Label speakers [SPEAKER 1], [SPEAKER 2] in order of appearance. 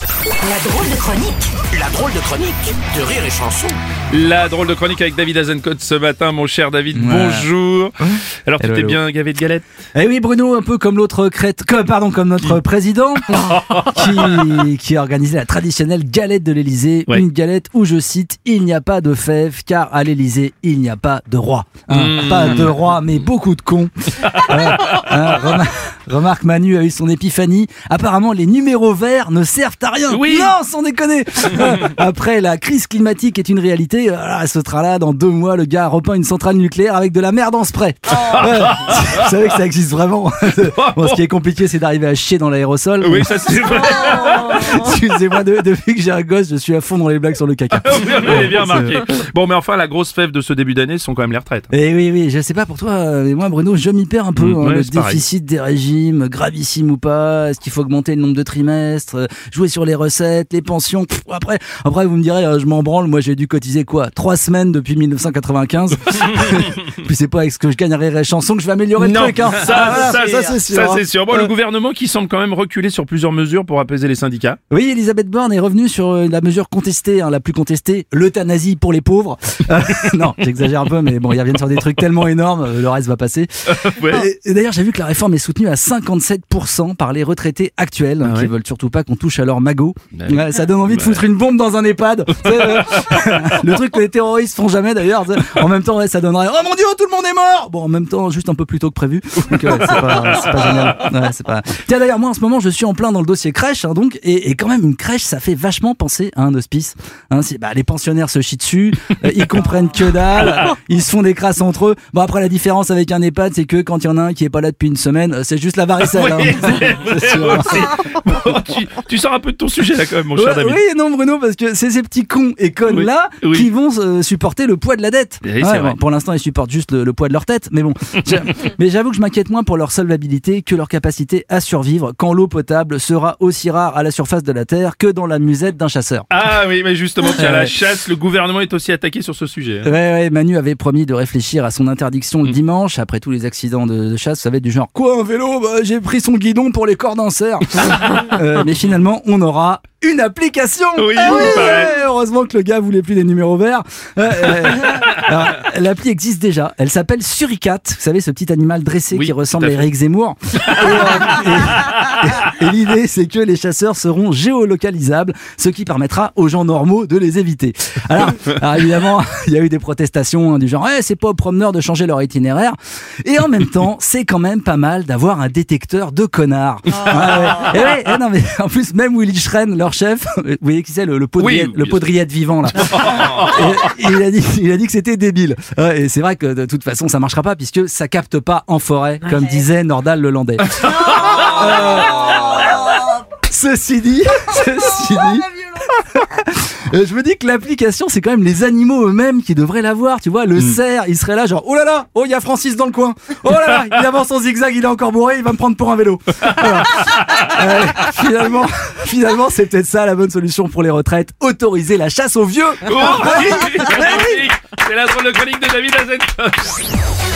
[SPEAKER 1] La drôle de chronique
[SPEAKER 2] La drôle de chronique de Rire et Chanson.
[SPEAKER 3] La drôle de chronique avec David Azencote ce matin, mon cher David, bonjour. Alors tu
[SPEAKER 4] Hello,
[SPEAKER 3] t'es
[SPEAKER 4] hello.
[SPEAKER 3] bien gavé de galettes
[SPEAKER 4] Eh oui, Bruno, un peu comme l'autre crête, comme, pardon, comme notre président, qui, qui a organisé la traditionnelle galette de l'Élysée.
[SPEAKER 3] Ouais.
[SPEAKER 4] Une galette où, je cite, il n'y a pas de fèves, car à l'Élysée, il n'y a pas de roi. Hein,
[SPEAKER 3] Mmh.
[SPEAKER 4] Pas de roi, mais beaucoup de cons. Hein, remar- remarque, Manu a eu son épiphanie. Apparemment, les numéros verts ne servent à rien.
[SPEAKER 3] Oui.
[SPEAKER 4] Non, sans déconner. Après, la crise climatique est une réalité. Voilà, ce sera là dans deux mois. Le gars a repeint une centrale nucléaire avec de la merde en spray. Ouais, vous savez que ça existe vraiment. Bon, ce qui est compliqué, c'est d'arriver à chier dans l'aérosol.
[SPEAKER 3] Oui, ça c'est vrai.
[SPEAKER 4] Excusez-moi, de- depuis que j'ai un gosse, je suis à fond dans les blagues sur le caca.
[SPEAKER 3] Avait bien remarqué. Bon, mais enfin, la grosse fève de ce début d'année, ce sont quand même les retraites.
[SPEAKER 4] Et Eh oui, oui, je sais pas pour toi, euh, mais moi, Bruno, je m'y perds un peu.
[SPEAKER 3] Mm,
[SPEAKER 4] hein,
[SPEAKER 3] ouais,
[SPEAKER 4] le
[SPEAKER 3] pareil.
[SPEAKER 4] déficit des régimes, gravissime ou pas, est-ce qu'il faut augmenter le nombre de trimestres, jouer sur les recettes, les pensions. Pff, après, après, vous me direz, euh, je m'en branle, moi j'ai dû cotiser quoi Trois semaines depuis 1995. Puis c'est pas avec ce que je gagnerai les chansons que je vais améliorer
[SPEAKER 3] Non,
[SPEAKER 4] le truc. Hein.
[SPEAKER 3] ça,
[SPEAKER 4] Ah,
[SPEAKER 3] ça,
[SPEAKER 4] voilà, c'est sûr.
[SPEAKER 3] ça,
[SPEAKER 4] hein.
[SPEAKER 3] c'est sûr. Bon, le
[SPEAKER 4] Euh,
[SPEAKER 3] gouvernement qui semble quand même reculer sur plusieurs mesures pour apaiser les syndicats.
[SPEAKER 4] Oui, Elisabeth Borne est revenue sur euh, la mesure contestée, hein, la plus contestée, l'euthanasie pour les pauvres. Euh, non, j'exagère un peu, mais bon, ils reviennent sur des trucs tellement énormes, le reste va passer.
[SPEAKER 3] Ouais.
[SPEAKER 4] D'ailleurs, j'ai vu que la réforme est soutenue à 57% par les retraités actuels, hein,
[SPEAKER 3] Ah
[SPEAKER 4] qui
[SPEAKER 3] ouais.
[SPEAKER 4] veulent surtout pas qu'on touche à leur magot.
[SPEAKER 3] Bah.
[SPEAKER 4] Ouais, ça donne envie de foutre une bombe dans un EHPAD. Euh, le truc que les terroristes font jamais d'ailleurs. En même temps, ouais, ça donnerait Oh mon dieu, tout le monde est mort Bon, en même temps, juste un peu plus tôt que prévu. Donc, c'est pas, c'est pas génial. C'est pas... Tiens, d'ailleurs, moi en ce moment, je suis en plein dans le dossier crèche, hein, donc, et, et quand même, une crèche, ça fait vachement penser à un hospice. Hein, bah, les pensionnaires se chient dessus, euh, ils comprennent que dalle, ils se font des crasses entre eux. Bon, après, la différence avec un EHPAD, c'est que quand il y en a un qui est pas là depuis une semaine, euh, c'est juste la varicelle. hein.
[SPEAKER 3] Oui. Bon, tu, tu sors un peu de ton sujet là quand même, mon cher
[SPEAKER 4] Ouais,
[SPEAKER 3] David.
[SPEAKER 4] oui, non, Bruno, parce que c'est ces petits cons et connes
[SPEAKER 3] Oui,
[SPEAKER 4] là
[SPEAKER 3] oui.
[SPEAKER 4] qui vont euh, supporter le poids de la dette. Pour l'instant, ils supportent juste le, le poids de leur tête, mais bon. Mais j'avoue que je m'inquiète moins pour leur solvabilité que leur capacité à survivre quand l'eau potable sera aussi rare à la surface de la terre que dans la musette d'un chasseur.
[SPEAKER 3] Ah oui, mais justement, tiens, la chasse, le gouvernement est aussi attaqué sur ce sujet. hein.
[SPEAKER 4] Ouais, ouais, Manu avait promis de réfléchir à son interdiction
[SPEAKER 3] Mm.
[SPEAKER 4] le dimanche après tous les accidents de, de chasse, vous savez, du genre Quoi, un vélo? Bah, J'ai pris son guidon pour les cordes cerf. Euh, mais finalement, on aura une application
[SPEAKER 3] Oui,
[SPEAKER 4] Ah
[SPEAKER 3] paraît.
[SPEAKER 4] Heureusement que le gars voulait plus des numéros verts. Euh, euh, alors, L'appli existe déjà. Elle s'appelle Suricat. Vous savez, ce petit animal dressé
[SPEAKER 3] Oui,
[SPEAKER 4] qui ressemble
[SPEAKER 3] à.
[SPEAKER 4] Eric Zemmour. Et, euh, et- et l'idée, c'est que les chasseurs seront géolocalisables, ce qui permettra aux gens normaux de les éviter. Alors, alors évidemment, il y a eu des protestations hein, du genre, ouais, c'est pas aux promeneurs de changer leur itinéraire. Et en même temps, c'est quand même pas mal d'avoir un détecteur de connards. Ah ouais. Et ouais, eh non, mais en plus, même Willy Schren, leur chef, vous voyez qui c'est, le, le podriette,
[SPEAKER 3] Oui,
[SPEAKER 4] le
[SPEAKER 3] bien
[SPEAKER 4] podriette vivant, là. Et il a dit, il a dit que c'était débile. Et c'est vrai que de toute façon, ça marchera pas puisque ça capte pas en forêt, comme disait Nordal le Landais. Euh, Ceci dit, ceci dit, euh, je me dis que l'application, c'est quand même les animaux eux-mêmes qui devraient l'avoir. Tu vois, le cerf, il serait là, genre, oh là là, oh, il y a Francis dans le coin. Oh là là, il avance en zigzag, il est encore bourré, il va me prendre pour un vélo. Voilà. Euh, finalement, finalement, c'est peut-être ça la bonne solution pour les retraites. Autoriser la chasse aux vieux.
[SPEAKER 3] Oh, oui, magnifique. C'est la drôle de chronique de David Azencote.